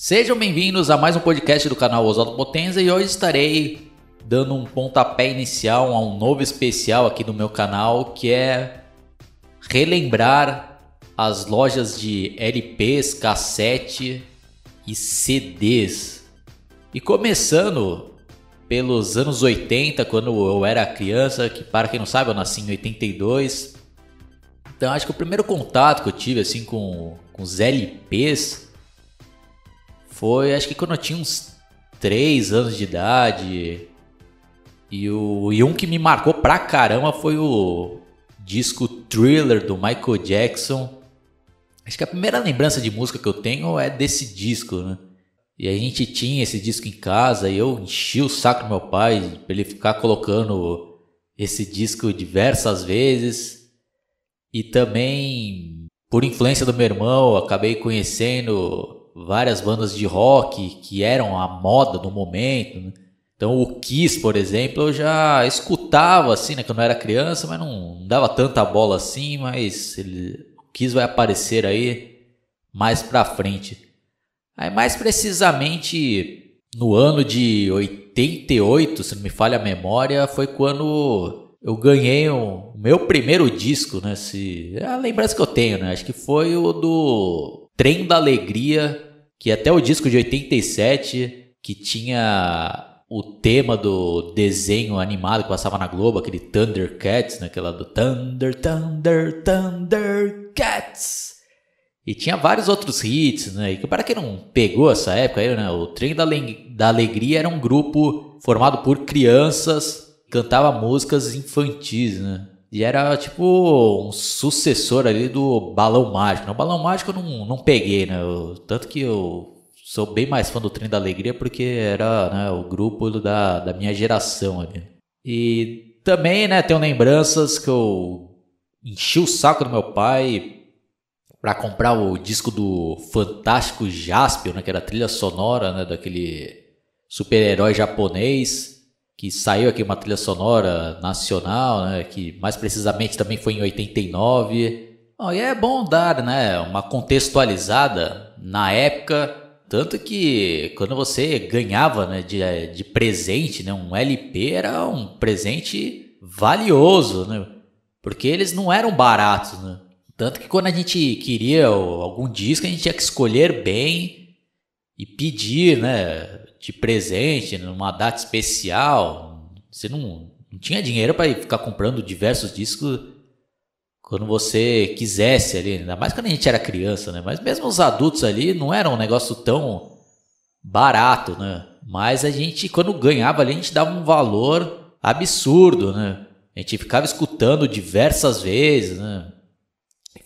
Sejam bem-vindos a mais um podcast do canal Oswaldo Potenza e hoje estarei dando um pontapé inicial a um novo especial aqui do meu canal que é relembrar as lojas de LPs, cassete e CDs. E começando pelos anos 80, quando eu era criança, que para quem não sabe, eu nasci em 82. Então acho que o primeiro contato que eu tive assim com, com os LPs foi acho que quando eu tinha uns 3 anos de idade. E, o, e um que me marcou pra caramba foi o disco Thriller do Michael Jackson. Acho que a primeira lembrança de música que eu tenho é desse disco, né? E a gente tinha esse disco em casa e eu enchi o saco do meu pai para ele ficar colocando esse disco diversas vezes. E também, por influência do meu irmão, acabei conhecendo várias bandas de rock que eram a moda do momento. Né? Então o Kiss, por exemplo, eu já escutava assim, né, quando eu era criança, mas não dava tanta bola assim, mas ele, o Kiss vai aparecer aí mais pra frente. Aí, mais precisamente no ano de 88, se não me falha a memória, foi quando eu ganhei o meu primeiro disco, né? Se, é a lembrança que eu tenho, né? Acho que foi o do Trem da Alegria, que até o disco de 87, que tinha o tema do desenho animado que passava na Globo, aquele Thundercats, né? Aquela do Thunder, Thunder, Thundercats. E tinha vários outros hits, né? E para quem não pegou essa época aí, né? O Trem da, da Alegria era um grupo formado por crianças cantava músicas infantis, né? E era tipo um sucessor ali do Balão Mágico. O Balão Mágico eu não, não peguei, né? Eu, tanto que eu sou bem mais fã do Trem da Alegria porque era né, o grupo da, da minha geração ali. E também, né, tenho lembranças que eu enchi o saco do meu pai para comprar o disco do fantástico Jaspion, né, que era a trilha sonora né, daquele super-herói japonês, que saiu aqui uma trilha sonora nacional, né, que mais precisamente também foi em 89. Oh, e é bom dar né, uma contextualizada na época, tanto que quando você ganhava né, de, de presente né, um LP, era um presente valioso, né, porque eles não eram baratos, né? Tanto que quando a gente queria algum disco, a gente tinha que escolher bem e pedir, né, de presente, numa data especial. Você não, não tinha dinheiro para ficar comprando diversos discos quando você quisesse ali, ainda mais quando a gente era criança, né? Mas mesmo os adultos ali não era um negócio tão barato, né? Mas a gente, quando ganhava ali, a gente dava um valor absurdo, né? A gente ficava escutando diversas vezes, né?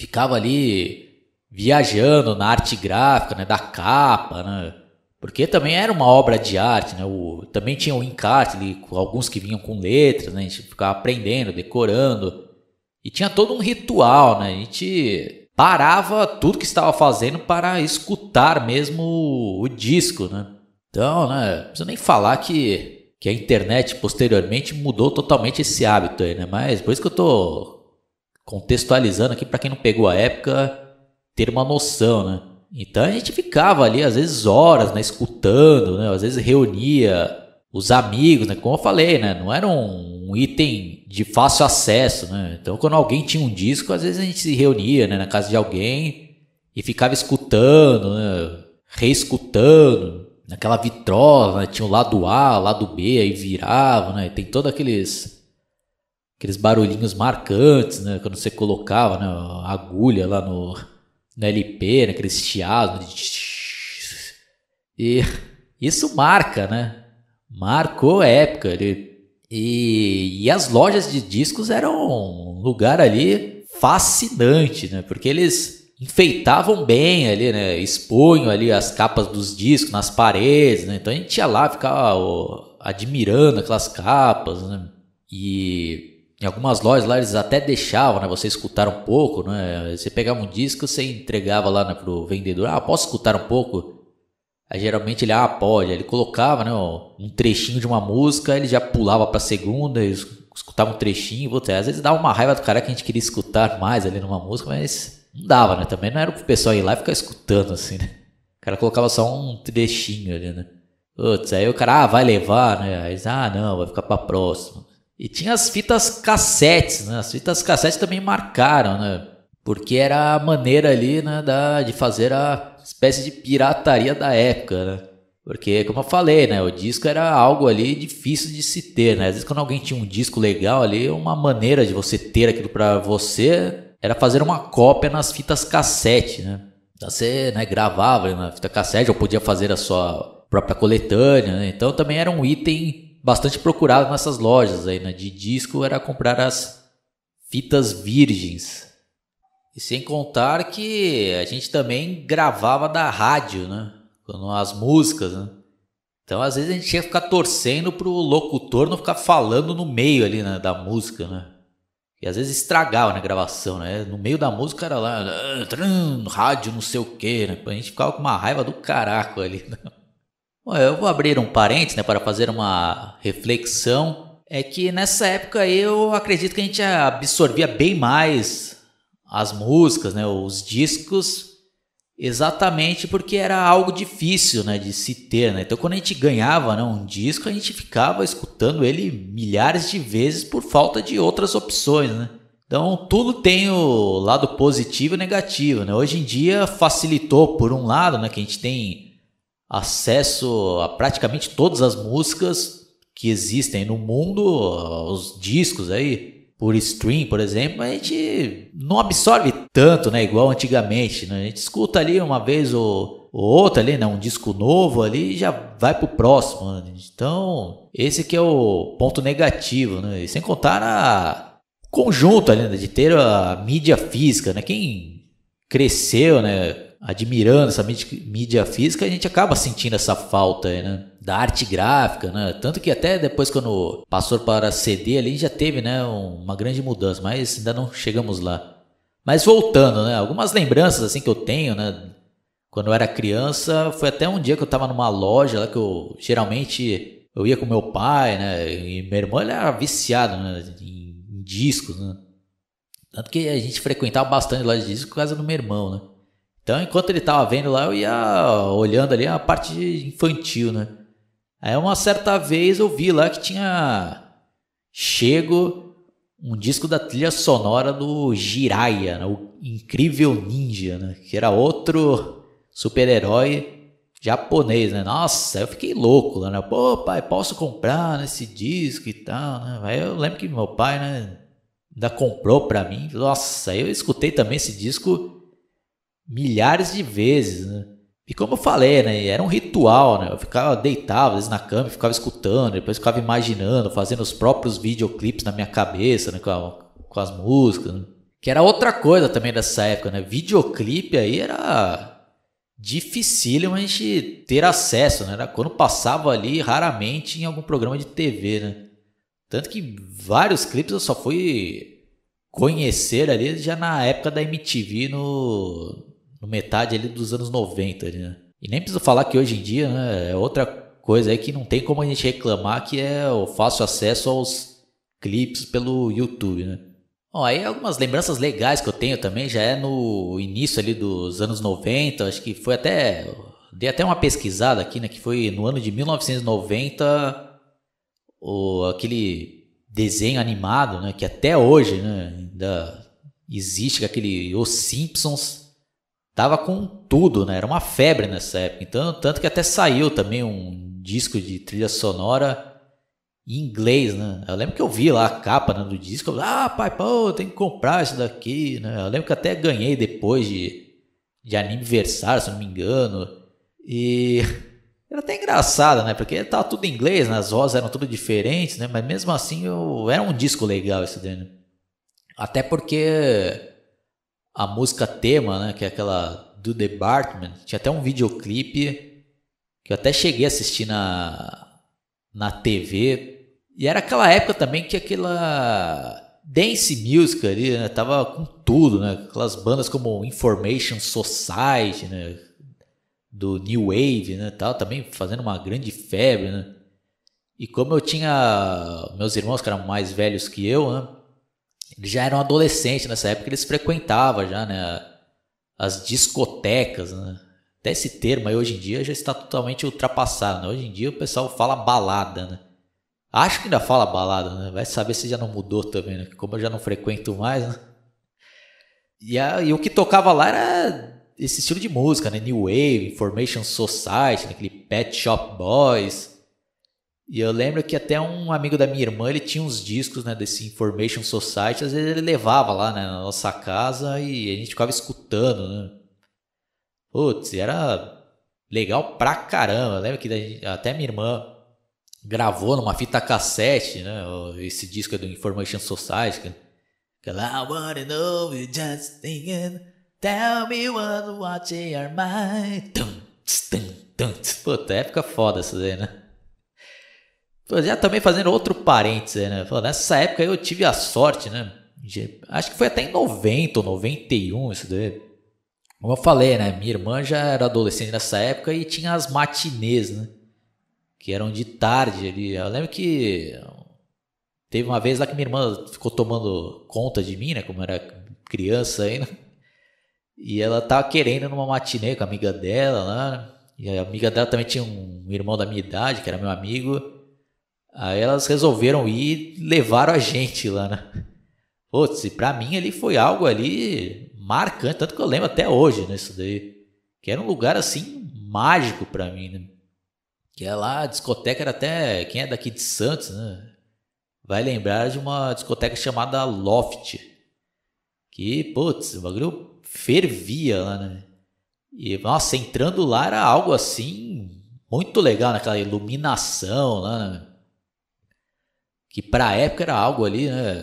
ficava ali viajando na arte gráfica, né, da capa, né? Porque também era uma obra de arte, né? O, também tinha o encarte ali, alguns que vinham com letras, né? A gente ficava aprendendo, decorando. E tinha todo um ritual, né? A gente parava tudo que estava fazendo para escutar mesmo o, o disco, né? Então, né? Não preciso nem falar que, que a internet posteriormente mudou totalmente esse hábito aí, né? Mas por isso que eu tô contextualizando aqui para quem não pegou a época ter uma noção, né? Então a gente ficava ali às vezes horas, né, escutando, né? Às vezes reunia os amigos, né? Como eu falei, né? Não era um, item de fácil acesso, né? Então quando alguém tinha um disco, às vezes a gente se reunia, né, na casa de alguém e ficava escutando, né? reescutando, naquela vitrola, né? tinha o lado A, o lado B, aí virava, né? Tem todos aqueles aqueles barulhinhos marcantes, né? Quando você colocava né, a agulha lá no, no LP, né, aqueles chiados. E isso marca, né? Marcou a época. E, e as lojas de discos eram um lugar ali fascinante, né? Porque eles enfeitavam bem ali, né? Expunham ali as capas dos discos nas paredes, né? Então a gente ia lá, ficava admirando aquelas capas, né? E em algumas lojas lá eles até deixavam, né, você escutar um pouco, né? Você pegava um disco, você entregava lá né, pro vendedor, ah, posso escutar um pouco? Aí geralmente ele, ah, pode. Ele colocava, né, um trechinho de uma música, ele já pulava pra segunda, escutava um trechinho, voltava. às vezes dava uma raiva do cara que a gente queria escutar mais ali numa música, mas não dava, né? Também não era pro pessoal ir lá e ficar escutando assim, né? O cara colocava só um trechinho ali, né? Putz, aí o cara, ah, vai levar, né? Aí, ah, não, vai ficar pra próxima. E tinha as fitas cassetes, né? As fitas cassetes também marcaram, né? Porque era a maneira ali, né, da, de fazer a espécie de pirataria da época, né? Porque, como eu falei, né, o disco era algo ali difícil de se ter, né? Às vezes quando alguém tinha um disco legal ali, uma maneira de você ter aquilo para você era fazer uma cópia nas fitas cassete, né? Então você né, gravava na fita cassete ou podia fazer a sua própria coletânea, né? Então também era um item bastante procurado nessas lojas aí, né? De disco era comprar as fitas virgens. E sem contar que a gente também gravava da rádio, né? As músicas, né? Então às vezes a gente que ficar torcendo pro locutor não ficar falando no meio ali né, da música, né? E às vezes estragava na né, gravação, né? No meio da música era lá, ah, rádio não sei o que, né? A gente ficava com uma raiva do caraco ali. Né? Eu vou abrir um parênteses, né, para fazer uma reflexão. É que nessa época eu acredito que a gente absorvia bem mais as músicas, né, os discos Exatamente porque era algo difícil né, de se ter. Né? Então, quando a gente ganhava né, um disco, a gente ficava escutando ele milhares de vezes por falta de outras opções. Né? Então, tudo tem o lado positivo e negativo. Né? Hoje em dia, facilitou, por um lado, né, que a gente tem acesso a praticamente todas as músicas que existem no mundo, os discos aí, por stream, por exemplo, a gente não absorve tanto, né? Igual antigamente, né? A gente escuta ali uma vez ou, ou outra ali, né? Um disco novo ali já vai pro próximo. Né? Então, esse que é o ponto negativo, né? E sem contar a conjunto ali, né? de ter a mídia física, né? Quem cresceu, né? Admirando essa mídia física, a gente acaba sentindo essa falta aí, né? da arte gráfica, né? Tanto que até depois quando passou para CD ali já teve, né, uma grande mudança, mas ainda não chegamos lá. Mas voltando, né, algumas lembranças assim que eu tenho, né, quando eu era criança, foi até um dia que eu estava numa loja lá que eu geralmente eu ia com meu pai, né, e meu irmão ele era viciado, né, em, em discos, né? Tanto que a gente frequentava bastante loja de discos por causa do meu irmão, né? Então, enquanto ele estava vendo lá, eu ia olhando ali a parte infantil, né? Aí uma certa vez eu vi lá que tinha chego um disco da trilha sonora do Jiraiya, né? o Incrível Ninja, né? que era outro super-herói japonês, né? Nossa, eu fiquei louco lá, né? Pô, pai, posso comprar nesse disco e tal, né? Aí eu lembro que meu pai, né, ainda comprou pra mim. Nossa, eu escutei também esse disco milhares de vezes, né? E como eu falei, né, era um ritual, né? Eu ficava deitado às vezes na cama, ficava escutando, depois ficava imaginando, fazendo os próprios videoclipes na minha cabeça, né, com, a, com as músicas, né? que era outra coisa também dessa época, né? Videoclipe aí era dificílimo a gente ter acesso, né? Era quando passava ali raramente em algum programa de TV, né? Tanto que vários clipes eu só fui conhecer ali já na época da MTV no no metade ali dos anos 90, né? E nem preciso falar que hoje em dia, né, é outra coisa aí que não tem como a gente reclamar que é o fácil acesso aos clipes pelo YouTube, né? Bom, aí algumas lembranças legais que eu tenho também já é no início ali dos anos 90, acho que foi até dei até uma pesquisada aqui, né, que foi no ano de 1990 o aquele desenho animado, né, que até hoje, né, ainda existe aquele Os Simpsons tava com tudo, né? Era uma febre nessa época. Então, tanto que até saiu também um disco de trilha sonora em inglês, né? Eu lembro que eu vi lá a capa né, do disco, eu, ah, pai, pô, tem que comprar isso daqui, né? Eu lembro que até ganhei depois de, de aniversário, se não me engano. E era até engraçado, né? Porque tava tudo em inglês, né? as vozes eram tudo diferentes, né? Mas mesmo assim, eu... era um disco legal esse daí, né? Até porque a música tema, né, que é aquela do Department, tinha até um videoclipe que eu até cheguei a assistir na, na TV. E era aquela época também que aquela dance music ali, né, tava com tudo, né? Aquelas bandas como Information Society, né, do New Wave, né, tal, também fazendo uma grande febre, né? E como eu tinha meus irmãos que eram mais velhos que eu, né, eles já eram adolescentes nessa época, eles frequentavam já, né? As discotecas, né? Até esse termo aí hoje em dia já está totalmente ultrapassado, né? Hoje em dia o pessoal fala balada, né? Acho que ainda fala balada, né? Vai saber se já não mudou também, né? Como eu já não frequento mais, né? E, a, e o que tocava lá era esse estilo de música, né? New Wave, Information Society, né? aquele Pet Shop Boys. E eu lembro que até um amigo da minha irmã, ele tinha uns discos, né, desse Information Society, às vezes ele levava lá, né, na nossa casa e a gente ficava escutando, né? Putz, era legal pra caramba. Eu lembro que até minha irmã gravou numa fita cassete, né, esse disco do Information Society, que I wanna know you just thinking, tell me what what your mind. Tum, tum, tum. Puta, época foda essa daí, né? Já também fazendo outro parênteses, né? Nessa época eu tive a sorte, né? De, acho que foi até em 90 ou 91 isso daí. Como eu falei, né? Minha irmã já era adolescente nessa época e tinha as matinês, né? Que eram de tarde ali. Eu lembro que teve uma vez lá que minha irmã ficou tomando conta de mim, né? Como era criança ainda. E ela tava querendo numa matinê com a amiga dela lá. Né? E a amiga dela também tinha um irmão da minha idade, que era meu amigo. Aí elas resolveram ir e levaram a gente lá, né? Putz, e pra mim ali foi algo ali marcante, tanto que eu lembro até hoje, né, isso daí. Que era um lugar assim mágico para mim, né? Que é lá, a discoteca era até, quem é daqui de Santos, né? Vai lembrar de uma discoteca chamada Loft. Que, putz, o bagulho fervia lá, né? E, nossa, entrando lá era algo assim muito legal, naquela iluminação lá, né? Que pra época era algo ali, né,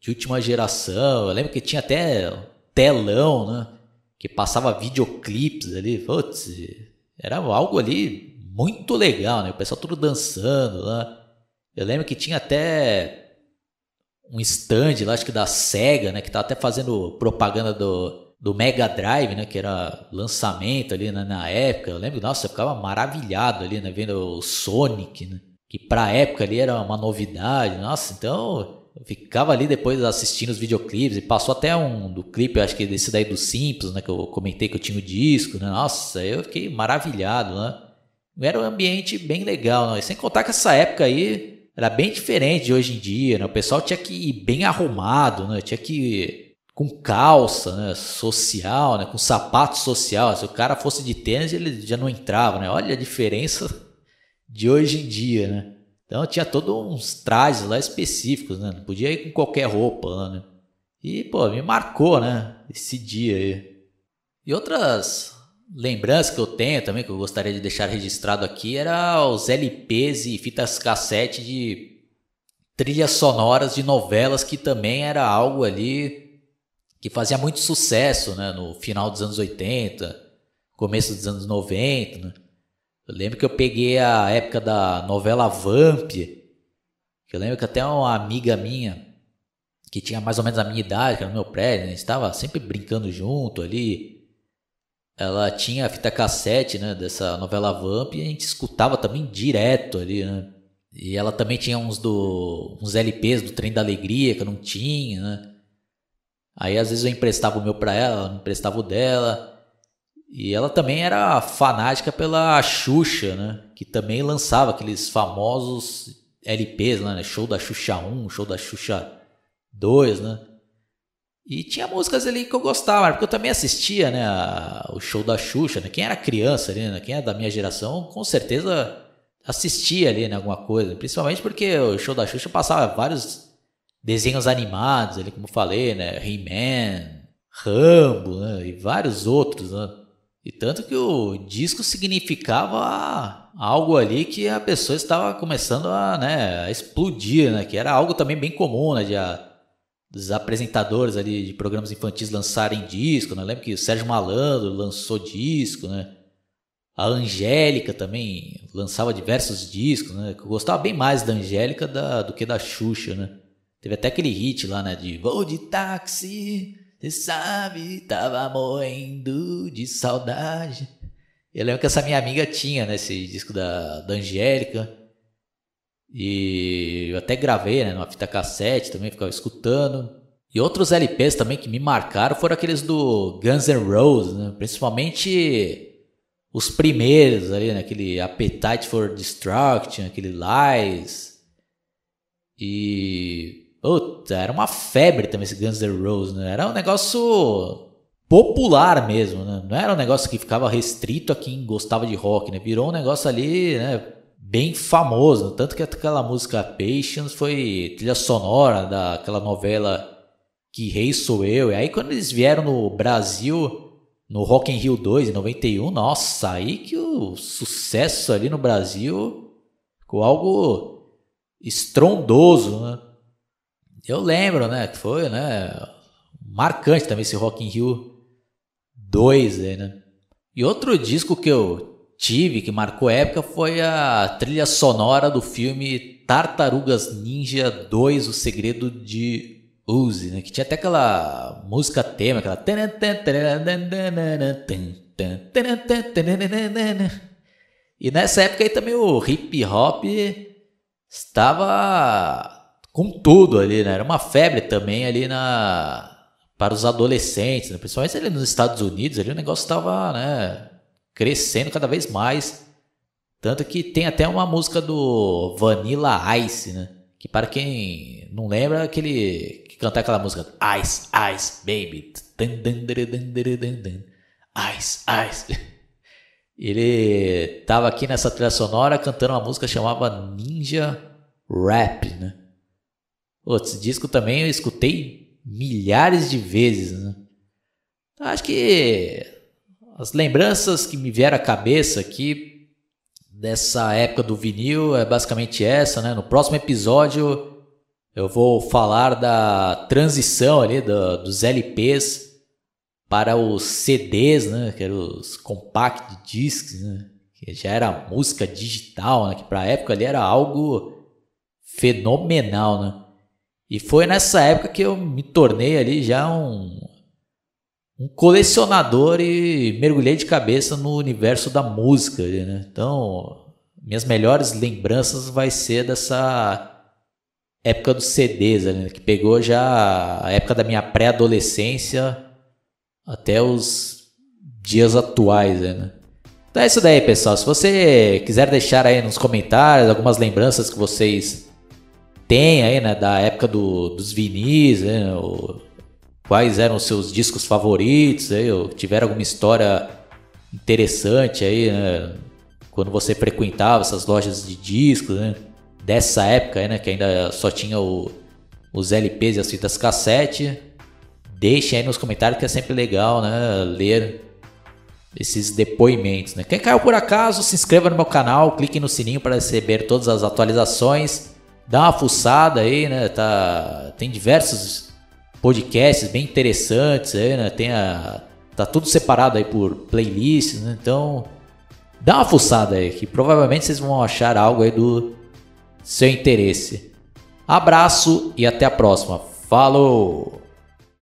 de última geração. Eu lembro que tinha até telão, né, que passava videoclipes ali. Putz, era algo ali muito legal, né? O pessoal tudo dançando lá. Eu lembro que tinha até um stand lá, acho que da Sega, né, que tava até fazendo propaganda do, do Mega Drive, né, que era lançamento ali né, na época. Eu lembro, nossa, eu ficava maravilhado ali, né, vendo o Sonic, né? Que pra época ali era uma novidade. Nossa, então eu ficava ali depois assistindo os videoclipes e passou até um do clipe, acho que desse daí do Simples, né, que eu comentei que eu tinha o disco, né? Nossa, eu fiquei maravilhado, né? Era um ambiente bem legal, né? sem contar que essa época aí era bem diferente de hoje em dia, né? O pessoal tinha que ir bem arrumado, né? Tinha que ir com calça, né? Social, né? Com sapato social. Se o cara fosse de tênis, ele já não entrava, né? Olha a diferença de hoje em dia, né? Então tinha todos uns trajes lá específicos, né? Não podia ir com qualquer roupa lá, né? E, pô, me marcou, né? Esse dia aí. E outras lembranças que eu tenho também, que eu gostaria de deixar registrado aqui, era os LPs e fitas cassete de trilhas sonoras de novelas, que também era algo ali que fazia muito sucesso, né? No final dos anos 80, começo dos anos 90, né? Eu lembro que eu peguei a época da novela Vamp, eu lembro que até uma amiga minha, que tinha mais ou menos a minha idade, que era no meu prédio, a gente estava sempre brincando junto ali. Ela tinha a fita cassete, né, dessa novela Vamp e a gente escutava também direto ali, né? E ela também tinha uns do uns LPs do Trem da Alegria que eu não tinha, né? Aí às vezes eu emprestava o meu para ela, ela emprestava o dela. E ela também era fanática pela Xuxa, né? Que também lançava aqueles famosos LPs, né? Show da Xuxa 1, show da Xuxa 2, né? E tinha músicas ali que eu gostava, porque eu também assistia, né? o show da Xuxa, né? Quem era criança ali, né? Quem é da minha geração, com certeza assistia ali, né? Alguma coisa. Principalmente porque o show da Xuxa passava vários desenhos animados ali, como falei, né? He-Man, Rambo, né? E vários outros, né? E tanto que o disco significava algo ali que a pessoa estava começando a, né, a explodir, né? Que era algo também bem comum, né? De a, dos apresentadores ali de programas infantis lançarem disco, né? Lembro que o Sérgio Malandro lançou disco, né? A Angélica também lançava diversos discos, né? Eu gostava bem mais da Angélica da, do que da Xuxa, né? Teve até aquele hit lá, né? De Vou de táxi, você sabe, tava morrendo de saudade. Eu lembro que essa minha amiga tinha, né, esse disco da, da Angélica. E eu até gravei, né, numa fita cassete também, ficava escutando. E outros LPs também que me marcaram foram aqueles do Guns N' Roses, né? Principalmente os primeiros ali, né? Aquele Appetite for Destruction, aquele Lies. E. Puta, era uma febre também esse Guns N' Roses, né? Era um negócio popular mesmo, né? Não era um negócio que ficava restrito a quem gostava de rock, né? Virou um negócio ali, né? Bem famoso. Tanto que aquela música Patience foi trilha sonora daquela novela Que Rei Sou Eu. E aí quando eles vieram no Brasil no Rock in Rio 2 em 91, nossa, aí que o sucesso ali no Brasil ficou algo estrondoso, né? Eu lembro, né, que foi, né, marcante também esse Rock in Rio 2 aí, né? E outro disco que eu tive que marcou época foi a trilha sonora do filme Tartarugas Ninja 2: O Segredo de Uzi, né? Que tinha até aquela música tema, aquela. E nessa época aí também o hip hop estava com tudo ali, né? Era uma febre também ali na para os adolescentes, né? principalmente ali nos Estados Unidos, ali o negócio estava, né, crescendo cada vez mais. Tanto que tem até uma música do Vanilla Ice, né? Que para quem não lembra, aquele cantar aquela música Ice, Ice, Baby. Ice, Ice. Ele tava aqui nessa trilha sonora cantando uma música chamada Ninja Rap, né? Esse disco também eu escutei milhares de vezes, né? Acho que as lembranças que me vieram à cabeça aqui dessa época do vinil é basicamente essa, né? No próximo episódio eu vou falar da transição ali do, dos LPs para os CDs, né? Que eram os compact discs, né? Que já era música digital, né? Que para a época ali era algo fenomenal, né? E foi nessa época que eu me tornei ali já um, um colecionador e mergulhei de cabeça no universo da música, né? Então, minhas melhores lembranças vai ser dessa época dos CDs, né? que pegou já a época da minha pré-adolescência até os dias atuais, né? Então é isso daí, pessoal. Se você quiser deixar aí nos comentários algumas lembranças que vocês têm aí, né, da época do, dos vinis, né, ou quais eram os seus discos favoritos, aí, ou tiver alguma história interessante aí, né, quando você frequentava essas lojas de discos, né? dessa época, né, que ainda só tinha o, os LPs e as fitas cassete, deixem aí nos comentários que é sempre legal, né, ler esses depoimentos, né. Quem caiu por acaso, se inscreva no meu canal, clique no sininho para receber todas as atualizações, dá uma fuçada aí, né, tá, tem diversos podcasts bem interessantes aí, né, tem a, tá tudo separado aí por playlists, né, então dá uma fuçada aí, que provavelmente vocês vão achar algo aí do seu interesse. Abraço e até a próxima. Falou!